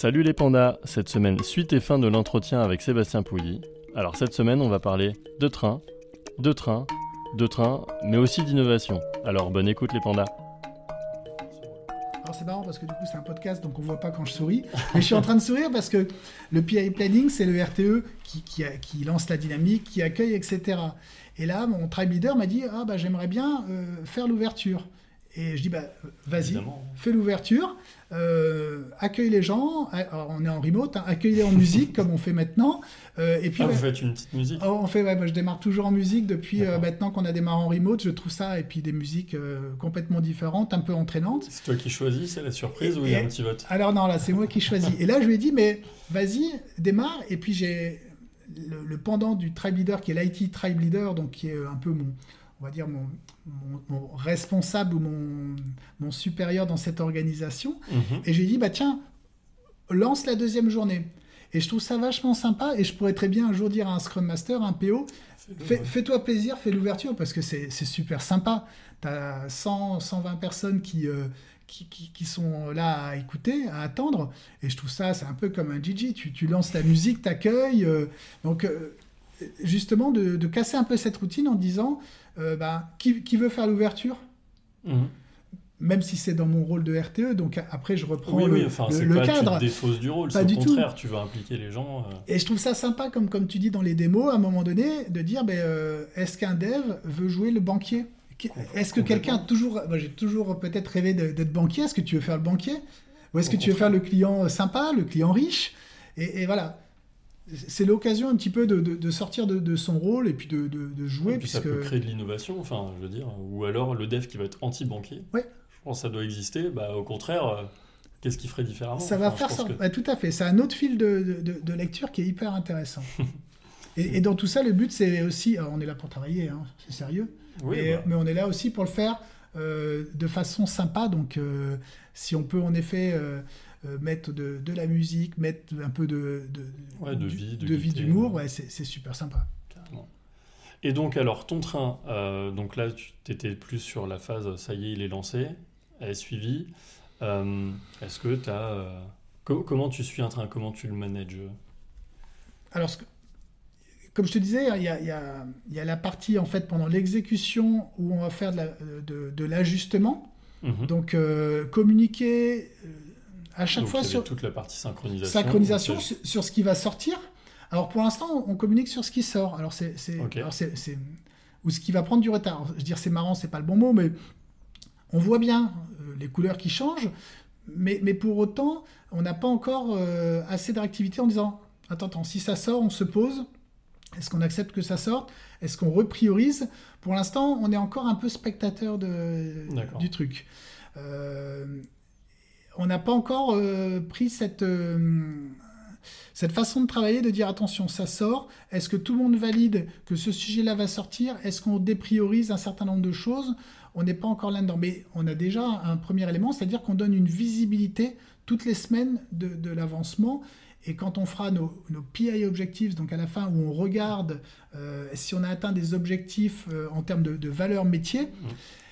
Salut les pandas, cette semaine suite et fin de l'entretien avec Sébastien Pouilly. Alors cette semaine on va parler de train, de train, de train, mais aussi d'innovation. Alors bonne écoute les pandas. Alors c'est marrant parce que du coup c'est un podcast donc on voit pas quand je souris. Mais je suis en train de sourire parce que le PI Planning c'est le RTE qui, lance la dynamique, qui accueille, etc. Et là mon tribe leader m'a dit ah bah j'aimerais bien euh, faire l'ouverture. Et je dis bah vas-y, fais l'ouverture, euh, accueille les gens. Alors, on est en remote, hein, accueille-les en musique comme on fait maintenant. Euh, et puis Ah, ouais, vous faites une petite musique Oh, on fait, ouais, moi, je démarre toujours en musique depuis euh, maintenant qu'on a démarré en remote. Je trouve ça et puis des musiques euh, complètement différentes, un peu entraînantes. C'est toi qui choisis, c'est la surprise ou il y a un petit vote Alors non, là c'est moi qui choisis. Et là je lui ai dit mais vas-y, démarre. Et puis j'ai le, le pendant du tribe leader qui est l'IT tribe leader, donc qui est un peu mon, on va dire mon, mon- mon responsable ou mon, mon supérieur dans cette organisation. Mhm. Et j'ai dit, bah tiens, lance la deuxième journée. Et je trouve ça vachement sympa. Et je pourrais très bien un jour dire à un Scrum Master, un PO, fais- fais-toi plaisir, fais l'ouverture, parce que c'est c'est super sympa. Tu as 100, 120 personnes qui, euh, qui, qui- qui sont là à écouter, à attendre. Et je trouve ça, c'est un peu comme un Gigi. Tu, tu lances la musique, t'accueilles. euh, donc, euh, justement, de, de casser un peu cette routine en disant, euh, bah, qui, qui veut faire l'ouverture? Mhm. même si c'est dans mon rôle de RTE, donc après je reprends Oui, le, oui, enfin, le- c'est le pas cadre. tu te défausses du rôle, Pas c'est du au tout. contraire, tu vas impliquer les gens. euh, Et je trouve ça sympa, comme, comme tu dis dans les démos, à un moment donné, de dire ben, euh, est-ce qu'un dev veut jouer le banquier? Qu- Est-ce que quelqu'un a toujours. J'ai toujours peut-être rêvé d'être banquier. Est-ce que tu veux faire le banquier? Ou est-ce que tu veux faire le client sympa, le client riche? Et, et voilà. C'est l'occasion un petit peu de, de- de sortir de, de son rôle et puis de, jouer. et puis ça puisque... peut créer de l'innovation, enfin, je veux dire, ou alors le dev qui va être anti-banquier. Ouais. Je pense que ça doit exister. Bah, au contraire, euh, qu'est-ce qu'il ferait différemment? Ça va Enfin, faire ça. que- tout à fait. C'est un autre fil de, lecture qui est hyper intéressant. et, et dans tout ça, le but, c'est aussi. alors, on est là pour travailler, hein, c'est sérieux. Oui, mais, bah, mais on est là aussi pour le faire euh, de façon sympa. Donc, euh, si on peut en effet euh, euh, mettre de, de la musique, mettre un peu de, de, Ouais, de vie, de d'humour, ouais, c'est super sympa. Et donc, alors, ton train, euh, donc là, tu étais plus sur la phase, ça y est, il est lancé, elle est suivie. Euh, Est-ce que tu as. comment tu suis un train? Comment tu le manages? Alors, que- comme je te disais, il y a, y y la partie en fait pendant l'exécution où on va faire de la- de- de l'ajustement. Mhm. Donc, euh, communiquer euh, à chaque Donc, fois sur toute la partie synchronisation. synchronisation Donc, sur, sur ce qui va sortir. Alors, pour l'instant, on communique sur ce qui sort. Alors, c'est, ou ce qui va prendre du retard. Je veux dire, c'est marrant, c'est pas le bon mot, mais on voit bien euh, les couleurs qui changent. Mais, mais pour autant, on n'a pas encore euh, assez de réactivité en disant attends, attends, si ça sort, on se pose. Est-ce qu'on accepte que ça sorte? Est-ce qu'on repriorise? Pour l'instant, on est encore un peu spectateur de, du truc. Euh, on n'a pas encore euh, pris cette, euh, cette façon de travailler, de dire attention, ça sort. Est-ce que tout le monde valide que ce sujet-là va sortir? Est-ce qu'on dépriorise un certain nombre de choses? On n'est pas encore là-dedans. Mais on a déjà un premier élément, c'est-à-dire qu'on donne une visibilité toutes les semaines de, l'avancement. Et quand on fera nos, PI objectives, donc à la fin où on regarde euh, si on a atteint des objectifs en termes de, de valeur métier,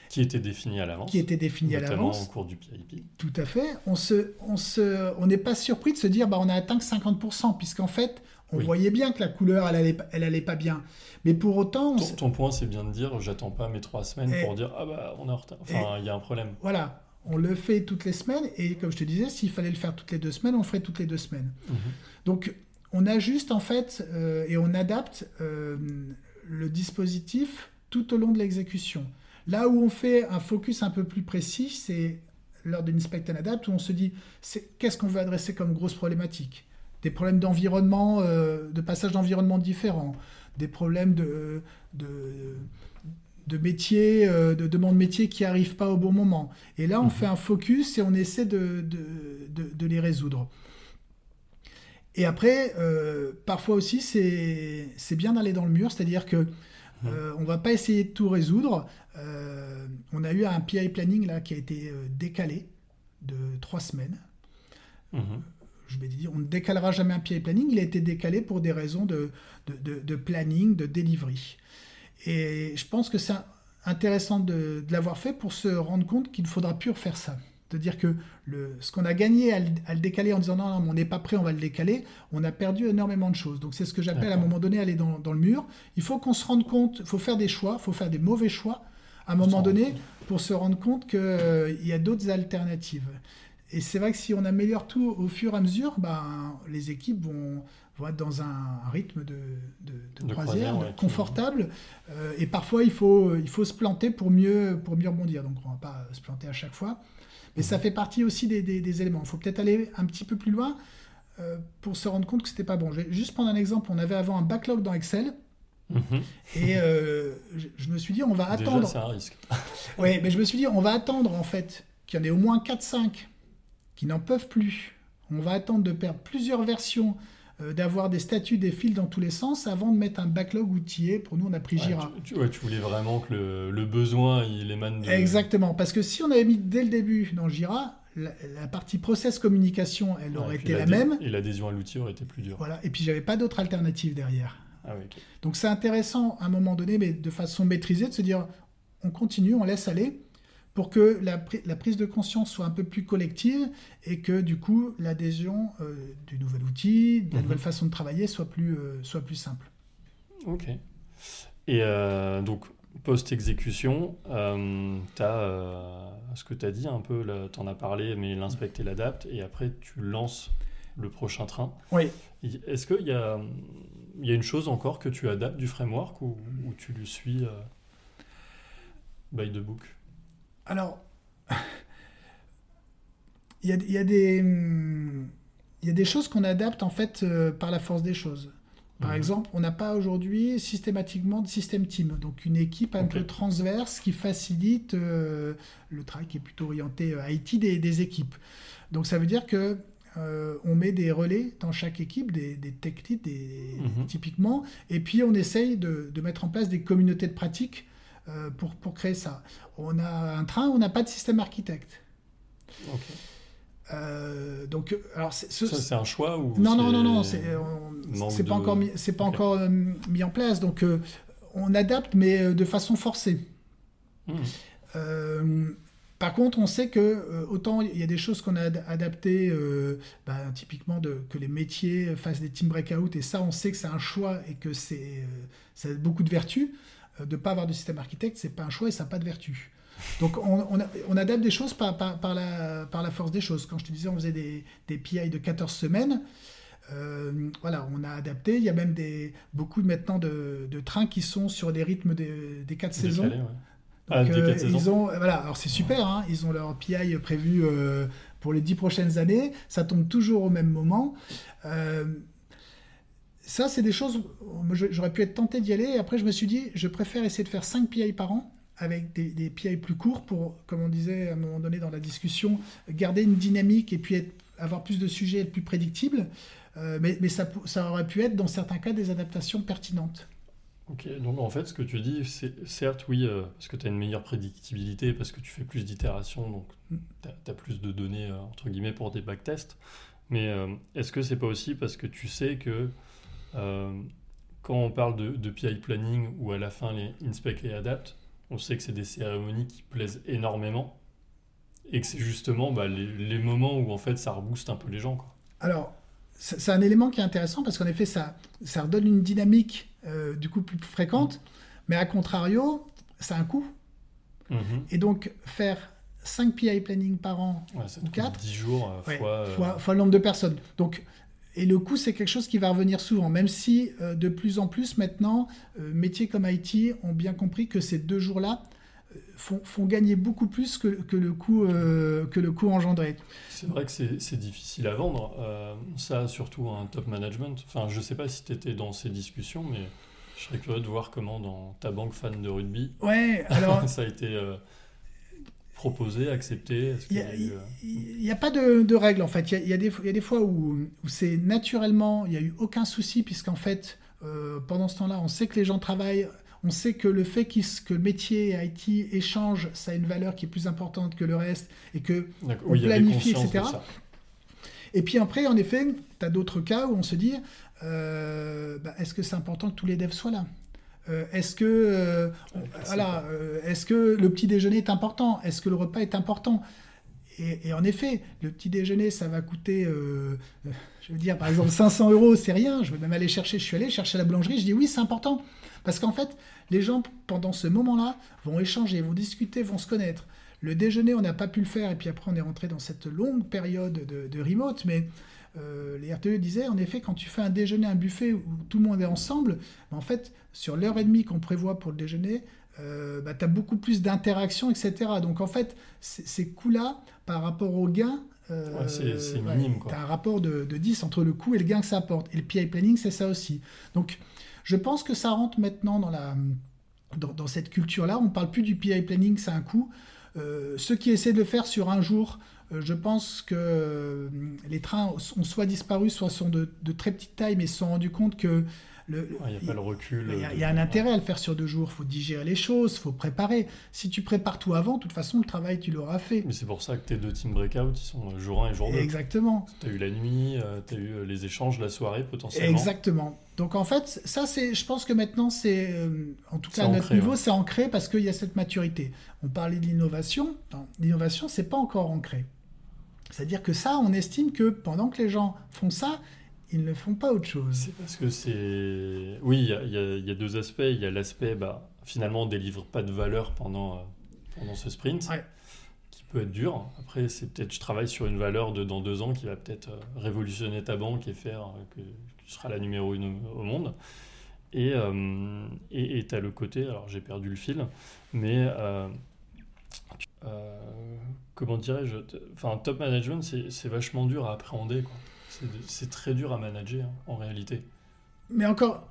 Qui était défini à l'avance. qui étaient définis à l'avance, au cours du PIP. tout à fait. On se, on se, on n'est pas surpris de se dire, bah, on a atteint que 50%, puisqu'en fait, on Oui. voyait bien que la couleur, elle allait, pas- elle allait pas bien. Mais pour autant, on Ton, ton point, c'est bien de dire, j'attends pas mes trois semaines Et- pour dire, ah bah, on est en retard. Enfin, il y a un problème. voilà, on le fait toutes les semaines. Et comme je te disais, s'il fallait le faire toutes les deux semaines, on le ferait toutes les deux semaines. Mhm. Donc, on ajuste en fait euh, et on adapte euh, le dispositif tout au long de l'exécution. Là où on fait un focus un peu plus précis, c'est lors d'une inspect and adapt où on se dit qu'est-ce qu'on veut adresser comme grosse problématique? Des problèmes d'environnement, euh, de passage d'environnement différents, des problèmes de, de, de métiers, euh, de demandes métiers qui n'arrivent pas au bon moment. Et là, on Mhm. fait un focus et on essaie de, de, de- de les résoudre. Et après, euh, parfois aussi, c'est bien d'aller dans le mur, c'est-à-dire que euh, on va pas essayer de tout résoudre. Euh, on a eu un PI planning là qui a été décalé de trois semaines. Mhm. Je vais dire, on ne décalera jamais un PI planning. Il a été décalé pour des raisons de, de, de, planning, de delivery. Et je pense que c'est intéressant de, de l'avoir fait pour se rendre compte qu'il ne faudra plus refaire ça de dire que le, ce qu'on a gagné à le, décaler en disant non, non on n'est pas prêt, on va le décaler, on a perdu énormément de choses. Donc c'est ce que j'appelle à un moment donné aller dans, dans le mur. Il faut qu'on se rende compte, il faut faire des choix, il faut faire des mauvais choix à un moment donné pour se rendre compte qu'il euh, y a d'autres alternatives. Et c'est vrai que si on améliore tout au fur et à mesure, ben, les équipes vont, vont être dans un rythme de, de, croisière, confortable. Euh, et parfois, il faut, il faut se planter pour mieux, pour mieux rebondir. Donc, on ne va pas se planter à chaque fois. Mais ça fait partie aussi des, éléments. Il faut peut-être aller un petit peu plus loin euh, pour se rendre compte que c'était pas bon. Je vais juste prendre un exemple. On avait avant un backlog dans Excel. Mhm. Et euh, je, me suis dit, on va attendre. C'est un risque. oui, mais je me suis dit, on va attendre en fait qu'il y en ait au moins 4-5 qui n'en peuvent plus. On va attendre de perdre plusieurs versions euh, d'avoir des statuts, des fils dans tous les sens avant de mettre un backlog outillé. Pour nous, on a pris Jira. tu, tu, voulais vraiment que le, le, besoin, il émane de... Exactement, parce que si on avait mis dès le début dans Jira, la, partie process communication, elle aurait été la même. Et l'adhésion à l'outil aurait été plus dure. Voilà, et puis j'avais pas d'autre alternative derrière. Ah Donc c'est intéressant à un moment donné, mais de façon maîtrisée, de se dire on continue, on laisse aller pour que la, prise de conscience soit un peu plus collective et que du coup l'adhésion euh, du nouvel outil, de la mhm. nouvelle façon de travailler soit plus, euh, soit plus simple. Ok. Et euh, donc, post-exécution, tu as ce que tu as dit un peu, tu en as parlé, mais l'inspect et l'adapte, et après tu lances le prochain train. Oui. Est-ce qu'il y a, y a une chose encore que tu adaptes du framework ou, ou tu le suis by the book? Alors, il y a, des, des choses qu'on adapte en fait euh, par la force des choses. Par mhm. exemple, on n'a pas aujourd'hui systématiquement de système team, donc une équipe un peu transverse qui facilite euh, le travail qui est plutôt orienté à euh, IT des, équipes. Donc ça veut dire que on met des relais dans chaque équipe, des, des tech leads mhm. typiquement, et puis on essaye de, de, mettre en place des communautés de pratiques euh, pour, pour, créer ça. On a un train, on n'a pas de système architecte. Euh, donc, alors ça c'est un choix ou non non non non c'est c'est pas encore mis, c'est pas encore euh, mis en place donc on adapte mais de façon forcée. Hmm. par contre, on sait que autant il y a des choses qu'on a adaptées, ben, typiquement de, que les métiers fassent des team breakout, et ça, on sait que c'est un choix et que c'est ça a beaucoup de vertus. Euh, de ne pas avoir de système architecte, c'est pas un choix et ça n'a pas de vertu. Donc on, adapte des choses par, par, la, par, la, force des choses. Quand je te disais, on faisait des, des PI de 14 semaines. Euh, voilà, on a adapté. Il y a même des, beaucoup maintenant de, de trains qui sont sur des rythmes des, des 4 saisons. Ah, euh, ils ont, voilà, alors c'est super, hein, ils ont leur PI prévu pour les 10 prochaines années. Ça tombe toujours au même moment ça, c'est des choses, j'aurais pu être tenté d'y aller, après je me suis dit, je préfère essayer de faire 5 PI par an, avec des, des PI plus courts, pour, comme on disait à un moment donné dans la discussion, garder une dynamique et puis avoir plus de sujets, être plus prédictible. Euh, mais, mais ça, ça, aurait pu être, dans certains cas, des adaptations pertinentes. Ok, donc en fait, ce que tu dis, c'est certes, oui, euh, parce que tu as une meilleure prédictibilité, parce que tu fais plus d'itérations, donc mm. tu as, plus de données, euh, entre guillemets, pour des backtests. Mais est-ce que c'est pas aussi parce que tu sais que quand on parle de, PI planning ou à la fin les inspect et adapt, on sait que c'est des cérémonies qui plaisent énormément et que c'est justement bah, les, moments où en fait ça rebooste un peu les gens. Quoi. Alors, c'est un élément qui est intéressant parce qu'en effet ça, ça redonne une dynamique euh, du coup plus fréquente, mais à contrario, ça a un coût. Mm-hmm. Et donc faire 5 PI planning par an ou 4 10 jours euh, fois, fois, fois, le nombre de personnes. Donc et le coût, c'est quelque chose qui va revenir souvent, même si euh, de plus en plus maintenant, euh, métiers comme IT ont bien compris que ces deux jours-là euh, font, gagner beaucoup plus que, le, coût, que le coût engendré. C'est vrai que c'est difficile à vendre, ça surtout un top management. Enfin, je ne sais pas si tu étais dans ces discussions, mais je serais curieux de voir comment dans ta banque fan de rugby, ouais, alors... ça a été proposer, accepter Il n'y a, pas de, de règle en fait. Il y, a, des, fois où, c'est naturellement, il n'y a eu aucun souci, puisqu'en fait, pendant ce temps-là, on sait que les gens travaillent. On sait que le fait que le métier IT échange, ça a une valeur qui est plus importante que le reste et que on planifie, etc. Et puis après, en effet, tu as d'autres cas où on se dit euh, bah, est-ce que c'est important que tous les devs soient là? Euh, est-ce que, euh, voilà, est-ce que le petit déjeuner est important? Est-ce que le repas est important? Et, en effet, le petit déjeuner, ça va coûter, je veux dire, par exemple, 500 euros, c'est rien. Je vais même aller chercher. Je suis allé chercher à la boulangerie. Je dis oui, c'est important. Parce qu'en fait, les gens, pendant ce moment-là, vont échanger, vont discuter, vont se connaître. Le déjeuner, on n'a pas pu le faire, et puis après, on est rentré dans cette longue période de, remote, mais euh, les RTE disaient, en effet, quand tu fais un déjeuner, un buffet où tout le monde est ensemble, en fait, sur l'heure et demie qu'on prévoit pour le déjeuner, euh, bah, tu as beaucoup plus d'interactions, etc. Donc, en fait, ces coûts-là, par rapport aux gains, euh, c'est minime. tu as un rapport de, de, 10 entre le coût et le gain que ça apporte. Et le PI planning, c'est ça aussi. Donc, je pense que ça rentre maintenant dans, la, dans, dans cette culture-là. On ne parle plus du PI planning, c'est un coût. Euh, ceux qui essaient de le faire sur un jour, euh, je pense que euh, les trains ont soit disparu, soit sont de, très petite taille, mais se sont rendus compte que il n'y a pas le recul. Il y, a, un intérêt à le faire sur deux jours. Il faut digérer les choses, il faut préparer. Si tu prépares tout avant, de toute façon, le travail, tu l'auras fait. Mais c'est pour ça que tes deux team breakout, ils sont jour 1 et jour 2. Exactement. Tu as eu la nuit, tu as eu les échanges, la soirée potentiellement. Exactement. Donc en fait, ça, c'est, je pense que maintenant, c'est, euh, en tout cas à notre niveau, c'est ancré parce qu'il y a cette maturité. On parlait de l'innovation. L'innovation, c'est pas encore ancré. C'est-à-dire que ça, on estime que pendant que les gens font ça, ils ne font pas autre chose. C'est parce que c'est. Oui, il y, a deux aspects. Il y a l'aspect, bah, finalement, on ne délivre pas de valeur pendant, euh, pendant ce sprint, qui peut être dur. Après, c'est peut-être, je travaille sur une valeur de dans deux ans qui va peut-être euh, révolutionner ta banque et faire que tu seras la numéro une au monde. Et euh, tu as le côté, alors j'ai perdu le fil, mais euh, euh, comment dirais-je Enfin, top management, c'est vachement dur à appréhender. C'est très dur à manager hein, en réalité. Mais encore,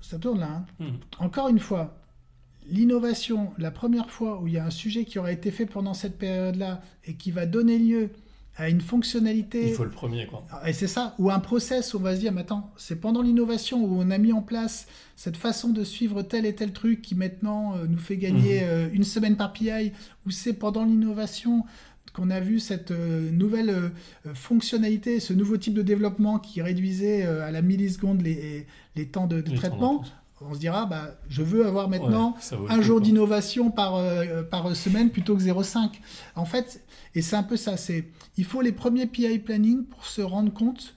ça tourne là. Hein. Hmm. Encore une fois, l'innovation, la première fois où il y a un sujet qui aura été fait pendant cette période-là et qui va donner lieu à une fonctionnalité. Il faut le premier, quoi. Et c'est ça, ou un process où on va se dire, mais attends, c'est pendant l'innovation où on a mis en place cette façon de suivre tel et tel truc qui maintenant euh, nous fait gagner mhm. euh, une semaine par PI, ou c'est pendant l'innovation qu'on a vu cette euh, nouvelle fonctionnalité, ce nouveau type de développement qui réduisait à la milliseconde les, les temps de, traitement on se dira, bah, je veux avoir maintenant un jour d'innovation par, euh, par semaine plutôt que 0,5. En fait, et c'est un peu ça, c'est il faut les premiers PI planning pour se rendre compte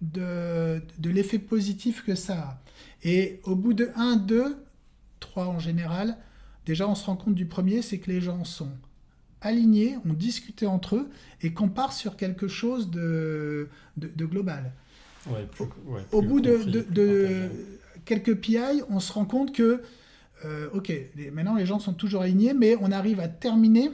de, de l'effet positif que ça a. Et au bout de 1, 2, 3 en général, déjà on se rend compte du premier, c'est que les gens sont alignés, ont discuté entre eux et qu'on part sur quelque chose de, de, global. au, bout de, de quelques PI, on se rend compte que, euh, ok, maintenant les gens sont toujours alignés, mais on arrive à terminer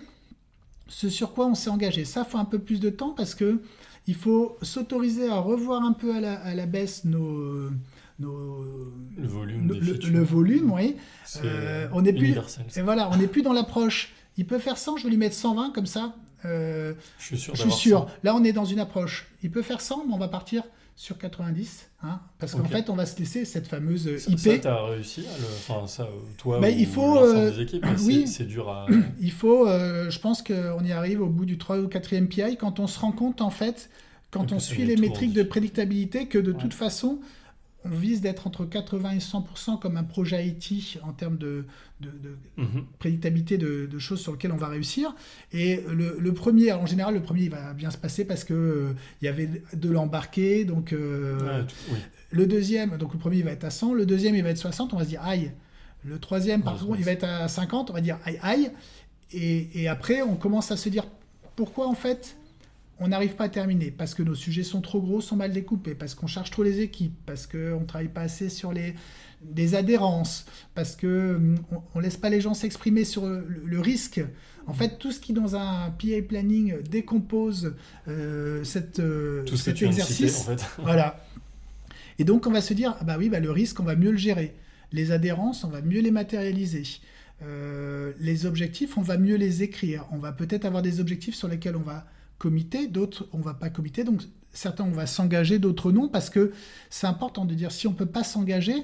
ce sur quoi on s'est engagé. Ça faut un peu plus de temps parce que il faut s'autoriser à revoir un peu à la, baisse nos, le volume, le, volume, oui. Euh, on est plus, et voilà, on n'est plus dans l'approche. Il peut faire 100, je vais lui mettre 120 comme ça. Euh, je suis sûr. Je suis sûr. Là, on est dans une approche. Il peut faire 100, mais on va partir sur 90, hein, parce qu'en fait, on va se laisser cette fameuse IP. Ça, tu as réussi à le... Enfin, ça, toi Mais il faut, euh, des équipes, oui, c'est dur à... Il faut, euh, je pense qu'on y arrive au bout du 3 ou 4e PI, quand on se rend compte, en fait, quand on suit les métriques de prédictabilité, que de toute façon, on vise d'être entre 80 et 100% comme un projet IT en termes de, mhm. prédictabilité de, choses sur lesquelles on va réussir. Et le, premier, en général, le premier il va bien se passer parce que euh, il y avait de l'embarqué. Donc, euh, le deuxième, donc le premier il va être à 100, le deuxième il va être 60, on va se dire aïe. Le troisième, par contre, il va être à 50, on va dire aïe aïe. Et, et après, on commence à se dire pourquoi en fait on n'arrive pas à terminer parce que nos sujets sont trop gros, sont mal découpés, parce qu'on charge trop les équipes, parce qu'on ne travaille pas assez sur les, adhérences, parce qu'on hum, ne laisse pas les gens s'exprimer sur le, risque. En fait, tout ce qui dans un PA planning décompose euh, cette, euh, cet exercice, voilà. Et donc on va se dire, ah bah oui, bah, le risque, on va mieux le gérer. Les adhérences, on va mieux les matérialiser. euh, les objectifs, on va mieux les écrire. On va peut-être avoir des objectifs sur lesquels on va comiter, d'autres on va pas comiter. Donc certains on va s'engager, d'autres non, parce que c'est important de dire si on peut pas s'engager,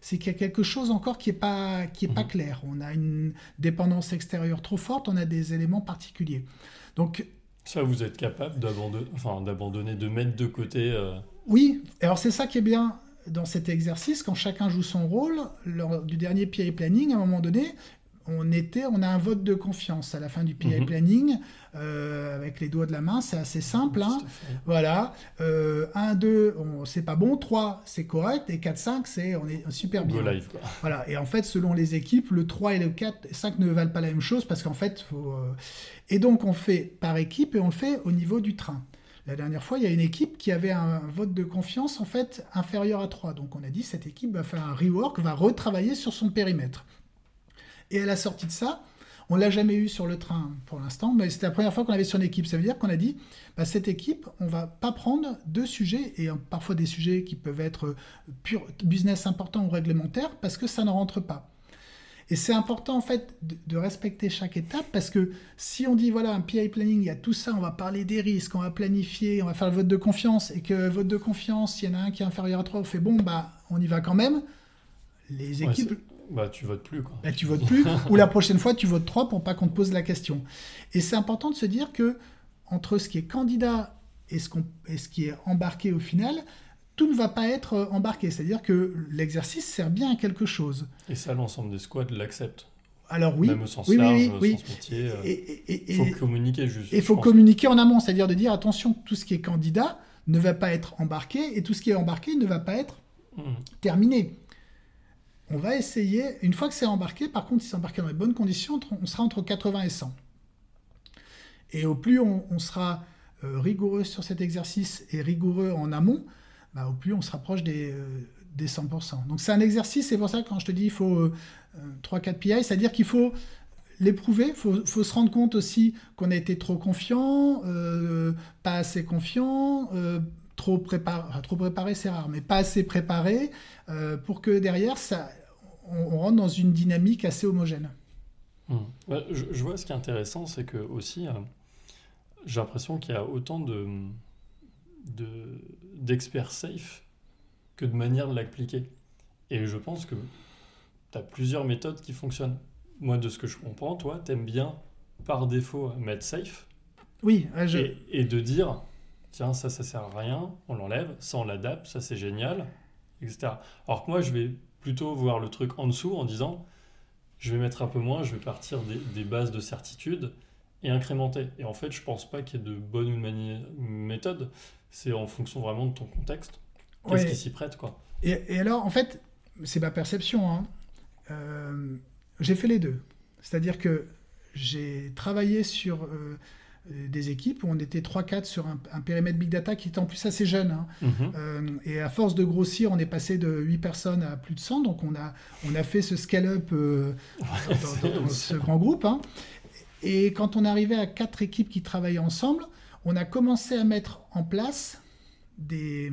c'est qu'il y a quelque chose encore qui est pas qui est pas Mhm. clair. On a une dépendance extérieure trop forte, on a des éléments particuliers. Donc Ça, vous êtes capable d'abandonner, enfin, d'abandonner, de mettre de côté. euh, Oui, alors c'est ça qui est bien dans cet exercice, quand chacun joue son rôle, lors du dernier PI planning, à un moment donné, on, était, on a un vote de confiance à la fin du PI Mhm. planning, euh, avec les doigts de la main, c'est assez simple. hein. Voilà, euh, 1, 2, on- c'est pas bon, 3, c'est correct, et 4, 5, c'est, on est super Go bien. live, quoi. Voilà, et en fait, selon les équipes, le 3 et le 4 et 5 ne valent pas la même chose parce qu'en fait, faut. euh, Et donc, on fait par équipe et on le fait au niveau du train. La dernière fois, il y a une équipe qui avait un vote de confiance en fait inférieur à 3. Donc, on a dit cette équipe va faire un rework, va retravailler sur son périmètre. Et à la sortie de ça, on l'a jamais eu sur le train pour l'instant, mais c'était la première fois qu'on l'avait sur une équipe. Ça veut dire qu'on a dit, bah, cette équipe, on va pas prendre deux sujets, et parfois des sujets qui peuvent être euh, pur business important ou réglementaire, parce que ça ne rentre pas. Et c'est important en fait de, de respecter chaque étape parce que si on dit voilà un PI planning, il y a tout ça, on va parler des risques, on va planifier, on va faire le vote de confiance et que vote de confiance, il y en a un qui est inférieur à 3, on fait bon bah on y va quand même. Les équipes, bah, tu votes plus, quoi. bah, tu votes plus, ou la prochaine fois tu votes 3 pour pas qu'on te pose la question. Et c'est important de se dire que entre ce qui est candidat et ce, qu'on- et ce qui est embarqué au final, tout ne va pas être euh, embarqué. C'est-à-dire que l'exercice sert bien à quelque chose. Et ça, l'ensemble des squads l'accepte. Alors oui, Même au sens oui, large, oui, oui. sens métier. euh, et, et- et- Il faut communiquer juste. il faut communiquer en amont, c'est-à-dire de dire attention, tout ce qui est candidat ne va pas être embarqué et tout ce qui est embarqué ne va pas être Mhm. terminé. On va essayer, une fois que c'est embarqué, par contre, si c'est embarqué dans les bonnes conditions, on sera entre 80 et 100. Et au plus on, sera euh, rigoureux sur cet exercice et rigoureux en amont, bah, au plus on se rapproche des, euh, des 100%. Donc c'est un exercice, c'est pour ça quand je te dis il faut euh, 3-4 PI, c'est-à-dire qu'il faut l'éprouver, il faut, se rendre compte aussi qu'on a été trop confiant, euh, pas assez confiant, euh, trop préparé, trop préparé c'est rare, mais pas assez préparé, euh, pour que derrière, ça, on, on rentre dans une dynamique assez homogène. Ouais, je, je vois ce qui est intéressant, c'est que aussi, euh, j'ai l'impression qu'il y a autant de de- d'experts safe que de manières de l'appliquer. Et je pense que tu as plusieurs méthodes qui fonctionnent. Moi, de ce que je comprends, toi, t'aimes bien par défaut mettre safe Oui, je- et, et de dire tiens, ça, ça sert à rien, on l'enlève, ça, on l'adapte, ça, c'est génial, etc. Alors que moi, je vais plutôt voir le truc en dessous en disant je vais mettre un peu moins, je vais partir des, des bases de certitude et incrémenter. Et en fait, je pense pas qu'il y ait de bonne ou méthode. C'est en fonction vraiment de ton contexte. Qu'est-ce Ouais. qui s'y prête, quoi. Et, et alors, en fait, c'est ma perception. hein. Euh, j'ai fait les deux. C'est-à-dire que j'ai travaillé sur euh, des équipes où on était 3-4 sur un, un périmètre Big Data qui était en plus assez jeune. hein. Mhm. Euh, et à force de grossir, on est passé de 8 personnes à plus de 100. Donc on a, on a fait ce scale-up euh, dans, dans- dans ce grand groupe. hein. Et quand on arrivait à quatre équipes qui travaillaient ensemble, on a commencé à mettre en place des,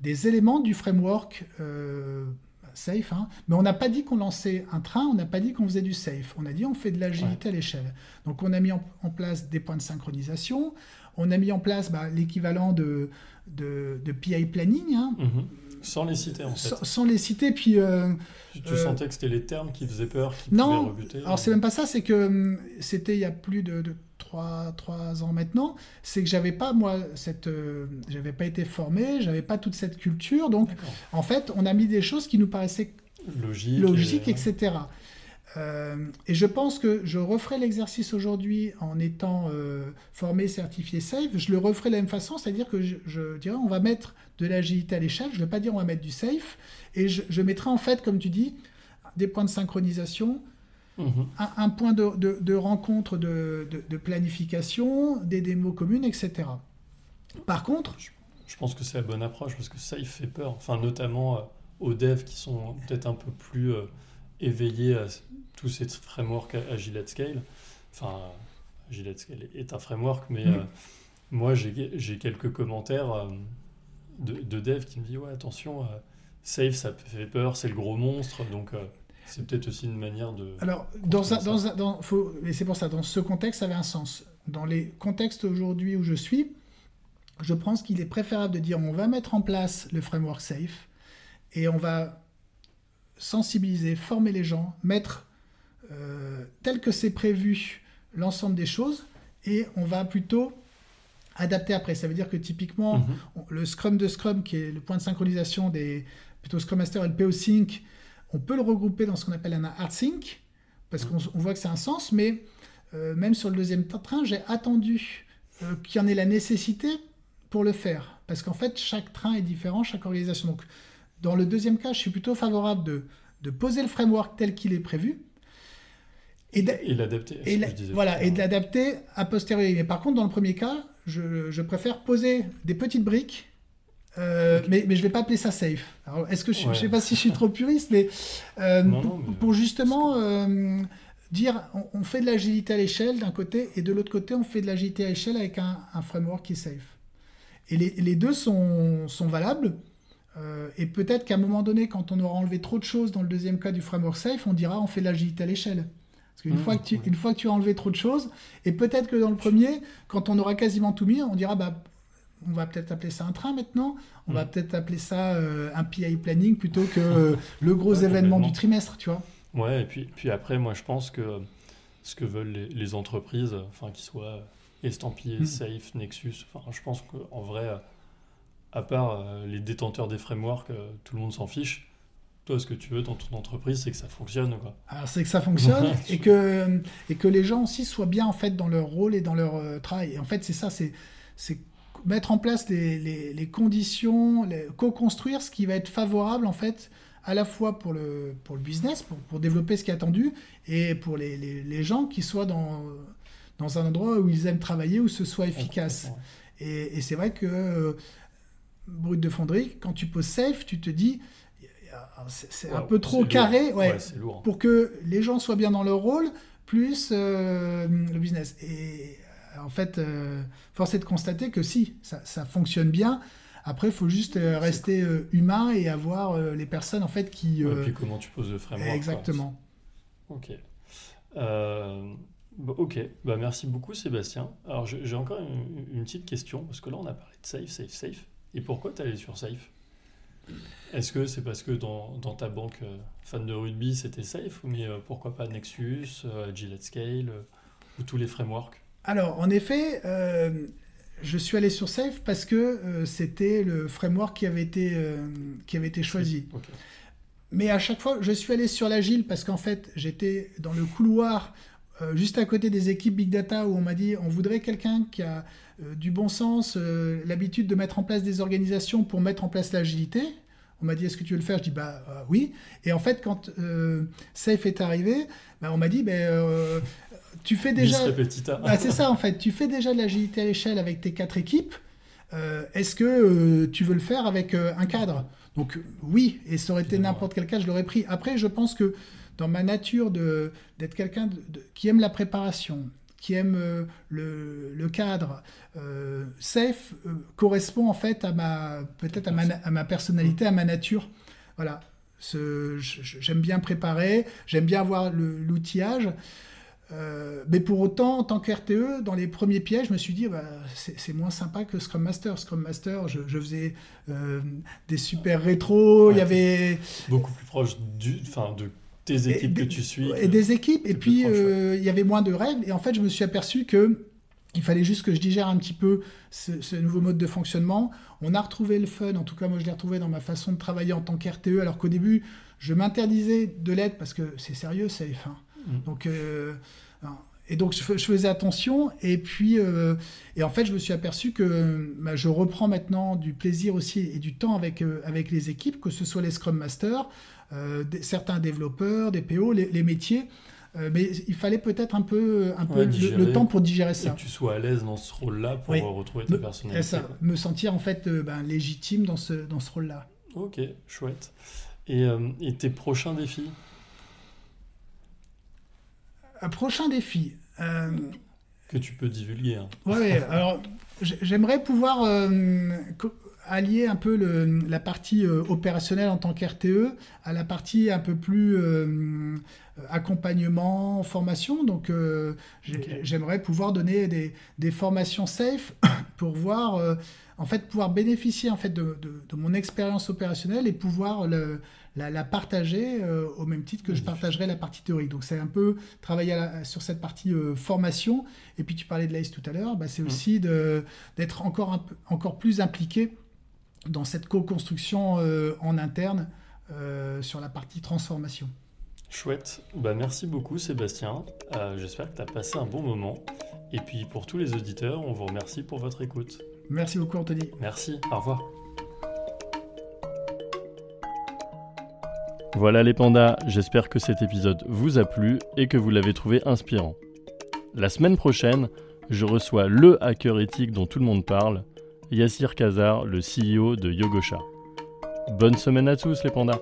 des éléments du framework euh, safe. hein. Mais on n'a pas dit qu'on lançait un train, on n'a pas dit qu'on faisait du safe. On a dit on fait de l'agilité à l'échelle. Donc on a mis en, en place des points de synchronisation, on a mis en place bah, l'équivalent de, de, de PI planning, hein, Mhm. Sans les citer, en fait. sans, sans les citer. Puis euh, Tu, euh, sentais que c'était les termes qui faisaient peur, qui Non, pouvaient rebuter. Alors c'est même pas ça, c'est que hum, c'était il y a plus de, de 3, ans maintenant, c'est que j'avais pas moi cette euh, j'avais pas été formé, j'avais pas toute cette culture donc en fait, on a mis des choses qui nous paraissaient Logique. logiques et- etc. Euh, et je pense que je referai l'exercice aujourd'hui en étant euh, formé, certifié safe. Je le referai de la même façon, c'est-à-dire que je, je dirais on va mettre de l'agilité à l'échelle. Je ne vais pas dire on va mettre du safe. Et je, je mettrai en fait, comme tu dis, des points de synchronisation, Mhm. un, un point de, de- de rencontre, de, planification, des démos communes, etc. Par contre, Je pense que c'est la bonne approche parce que il fait peur. Enfin, notamment euh, aux devs qui sont peut-être un peu plus éveillés à tous ces frameworks a- Agile at Scale. Enfin, Agile at Scale est un framework, mais Mm. euh, moi, j'ai quelques commentaires euh, de, de devs qui me disent Ouais, attention, euh, Safe, ça fait peur, c'est le gros monstre. Donc, C'est peut-être aussi une manière de. Alors, dans, un, dans, un, dans faut, et c'est pour ça, dans ce contexte, ça avait un sens. Dans les contextes aujourd'hui où je suis, je pense qu'il est préférable de dire on va mettre en place le framework safe et on va sensibiliser, former les gens, mettre euh, tel que c'est prévu l'ensemble des choses et on va plutôt adapter après. Ça veut dire que typiquement, mhm. le Scrum de Scrum, qui est le point de synchronisation des plutôt Scrum Master et le PO Sync, on peut le regrouper dans ce qu'on appelle un Hard Sync, parce mhm. qu'on voit que c'est un sens, mais euh, même sur le deuxième train, j'ai attendu euh, qu'il y en ait la nécessité pour le faire. Parce qu'en fait, chaque train est différent, chaque organisation. Donc, dans le deuxième cas, je suis plutôt favorable de, de poser le framework tel qu'il est prévu, et l'adapter. Voilà, et de l'adapter a posteriori. Mais par contre, dans le premier cas, je, préfère poser des petites briques, euh, mais, mais je ne vais pas appeler ça safe. est-ce que je ne sais pas si je suis trop puriste, mais, euh, pour, justement euh, dire on, fait de l'agilité à l'échelle d'un côté, et de l'autre côté, on fait de l'agilité à l'échelle avec un, framework qui est safe. Et les, les deux sont, sont valables. et peut-être qu'à un moment donné, quand on aura enlevé trop de choses dans le deuxième cas du framework safe, on dira on fait de l'agilité à l'échelle. Parce qu'une mmh, fois, que tu, une fois que tu as enlevé trop de choses, et peut-être que dans le premier, quand on aura quasiment tout mis, on dira bah, on va peut-être appeler ça un train maintenant, on va mmh. peut-être appeler ça euh, un PI planning plutôt que euh, le gros événement du trimestre, tu vois. Ouais, et puis, puis après, moi je pense que ce que veulent les, entreprises, enfin qu'ils soient estampillés, mmh. Safe, Nexus, enfin je pense qu'en vrai, à part euh, les détenteurs des frameworks, tout le monde s'en fiche. Toi, ce que tu veux dans ton entreprise, c'est que ça fonctionne. Quoi. Alors, c'est que ça fonctionne et, que, et que les gens aussi soient bien en fait, dans leur rôle et dans leur euh, travail. Et en fait, c'est ça, c'est, c'est mettre en place les, les, les conditions, co-construire ce qui va être favorable en fait à la fois pour le, pour le business, pour, pour développer ce qui est attendu, et pour les, les, gens qui soient dans, dans un endroit où ils aiment travailler, où ce soit efficace. Et, et c'est vrai que, euh, brut de fonderie, quand tu poses safe, tu te dis, c'est un peu trop carré ouais, pour que les gens soient bien dans leur rôle, plus euh, le business. Et en fait, euh, force est de constater que si, ça, fonctionne bien. Après, il faut juste euh, rester humain et avoir les personnes en fait qui. et puis comment tu poses le framework. Exactement. Ok. ok, bah, merci beaucoup Sébastien. Alors j'ai encore une, une, petite question, parce que là on a parlé de safe, safe, safe. Et pourquoi tu es allé sur safe? Est-ce que c'est parce que dans, dans ta banque euh, fan de rugby, c'était safe Mais euh, pourquoi pas Nexus, euh, Gillette Scale ou tous les frameworks? Alors, en effet, je suis allé sur Safe parce que c'était le framework qui avait été, qui avait été choisi. Mais à chaque fois, je suis allé sur l'agile parce qu'en fait, j'étais dans le couloir juste à côté des équipes Big Data où on m'a dit on voudrait quelqu'un qui a du bon sens, l'habitude de mettre en place des organisations pour mettre en place l'agilité. On m'a dit est-ce que tu veux le faire? Je dis bah euh, oui. Et en fait, quand euh, Safe est arrivé, bah, on m'a dit ben tu fais déjà. Bah, c'est ça en fait. Tu fais déjà de l'agilité à l'échelle avec tes quatre équipes. est-ce que tu veux le faire avec un cadre? Donc oui. Et ça aurait été n'importe quel cas, je l'aurais pris. Après, je pense que dans ma nature d'être quelqu'un qui aime la préparation, qui aime euh, le, cadre euh, safe euh, correspond en fait à ma peut-être à ma, à ma, personnalité, à ma nature. Voilà. J'aime bien préparer, j'aime bien avoir l'outillage. mais pour autant, en tant qu'RTE, dans les premiers pièges, je me suis dit, bah, c'est moins sympa que Scrum Master. Scrum Master, je, faisais des super rétros, il y avait... Beaucoup plus proche du, de des équipes que tu suis. Et des équipes, et puis euh, il y avait moins de règles. Et en fait, je me suis aperçu que il fallait juste que je digère un petit peu ce, nouveau mode de fonctionnement. On a retrouvé le fun, en tout cas moi je l'ai retrouvé dans ma façon de travailler en tant qu'RTE, alors qu'au début je m'interdisais de l'être parce que c'est sérieux, c'est F1. Mm. Donc, euh, et donc je, faisais attention, et puis euh, et en fait je me suis aperçu que bah, je reprends maintenant du plaisir aussi et du temps avec, avec les équipes, que ce soit les Scrum Masters, euh, certains développeurs, des PO, les, métiers. Euh, mais il fallait peut-être un peu, un peu le, temps pour digérer ça. Et que tu sois à l'aise dans ce rôle-là pour retrouver ta personnalité. Ça, me sentir en fait euh, ben, légitime dans ce, dans ce rôle-là. Ok, chouette. Et, et, tes prochains défis? Un prochain défi Que tu peux divulguer. Hein. Oui, alors j'aimerais pouvoir allier un peu le, la partie euh, opérationnelle en tant qu'RTE à la partie un peu plus euh, accompagnement, formation. Donc, euh, j'aimerais pouvoir donner des, des, formations safe pour voir, en fait, pouvoir bénéficier en fait de, de, de mon expérience opérationnelle et pouvoir le, la, partager euh, au même titre que je partagerai la partie théorique. Donc c'est un peu travailler sur cette partie euh, formation. Et puis tu parlais de l'AIS tout à l'heure, bah, c'est mm. aussi d'être encore, un peu, encore plus impliqué dans cette co-construction euh, en interne sur la partie transformation. Chouette. Bah, merci beaucoup Sébastien. J'espère que tu as passé un bon moment. Et puis pour tous les auditeurs, on vous remercie pour votre écoute. Merci beaucoup Anthony. Merci. Au revoir. Voilà les pandas, j'espère que cet épisode vous a plu et que vous l'avez trouvé inspirant. La semaine prochaine, je reçois le hacker éthique dont tout le monde parle, Yassir Kazar, le CEO de Yogosha. Bonne semaine à tous les pandas